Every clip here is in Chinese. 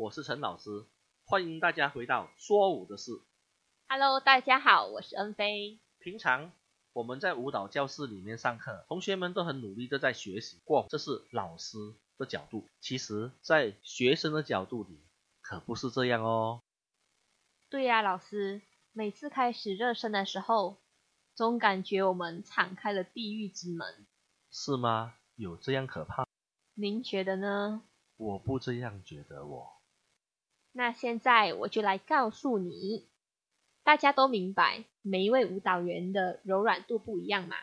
我是陈老师，欢迎大家回到说舞的事。Hello，大家好，我是恩菲。平常我们在舞蹈教室里面上课，同学们都很努力的在学习过，这是老师的角度。其实，在学生的角度里，可不是这样哦。对呀、老师，每次开始热身的时候，总感觉我们敞开了地狱之门。是吗？有这样可怕？您觉得呢？我不这样觉得我。那现在我就来告诉你，大家都明白，每一位舞蹈员的柔软度不一样嘛。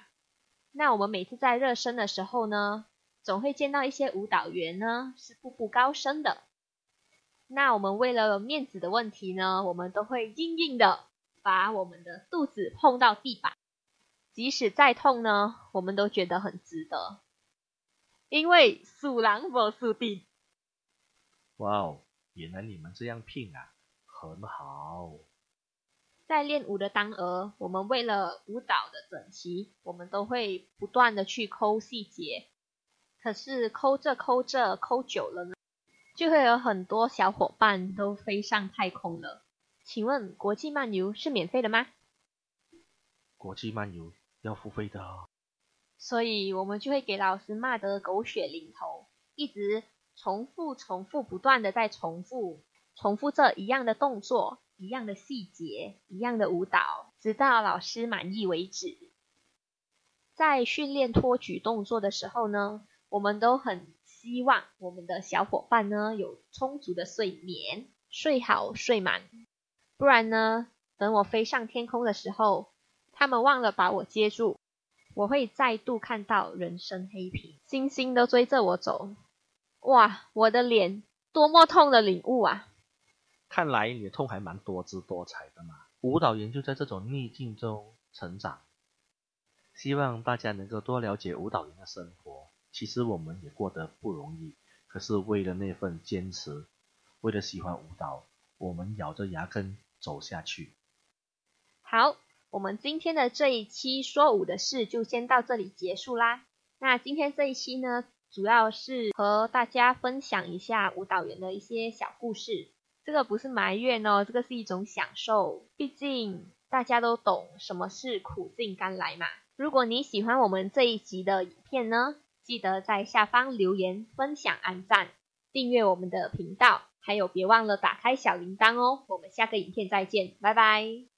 那我们每次在热身的时候呢，总会见到一些舞蹈员呢是步步高升的。那我们为了面子的问题呢，我们都会硬硬的把我们的肚子碰到地板，即使再痛呢，我们都觉得很值得，因为鼠狼不鼠地。哇哦，原来你们这样拼啊，很好。在练舞的当儿，我们为了舞蹈的整齐，我们都会不断的去抠细节。可是抠着抠着抠久了呢，就会有很多小伙伴都飞上太空了。请问国际漫游是免费的吗？国际漫游要付费的哦。所以我们就会给老师骂得狗血淋头，一直重复、重复、不断的在重复、重复这一样的动作、一样的细节、一样的舞蹈，直到老师满意为止。在训练托举动作的时候呢，我们都很希望我们的小伙伴呢有充足的睡眠，睡好睡满，不然呢，等我飞上天空的时候，他们忘了把我接住。我会再度看到人生黑屏，星星都追着我走。哇，我的脸多么痛的领悟啊！看来你的痛还蛮多姿多彩的嘛。舞蹈员就在这种逆境中成长。希望大家能够多了解舞蹈员的生活。其实我们也过得不容易，可是为了那份坚持，为了喜欢舞蹈，我们咬着牙根走下去。好，我们今天的这一期说舞的事就先到这里结束啦。那今天这一期呢，主要是和大家分享一下舞蹈员的一些小故事。这个不是埋怨哦，这个是一种享受。毕竟大家都懂什么是苦尽甘来嘛。如果你喜欢我们这一集的影片呢，记得在下方留言、分享、按赞、订阅我们的频道，还有别忘了打开小铃铛哦。我们下个影片再见，拜拜。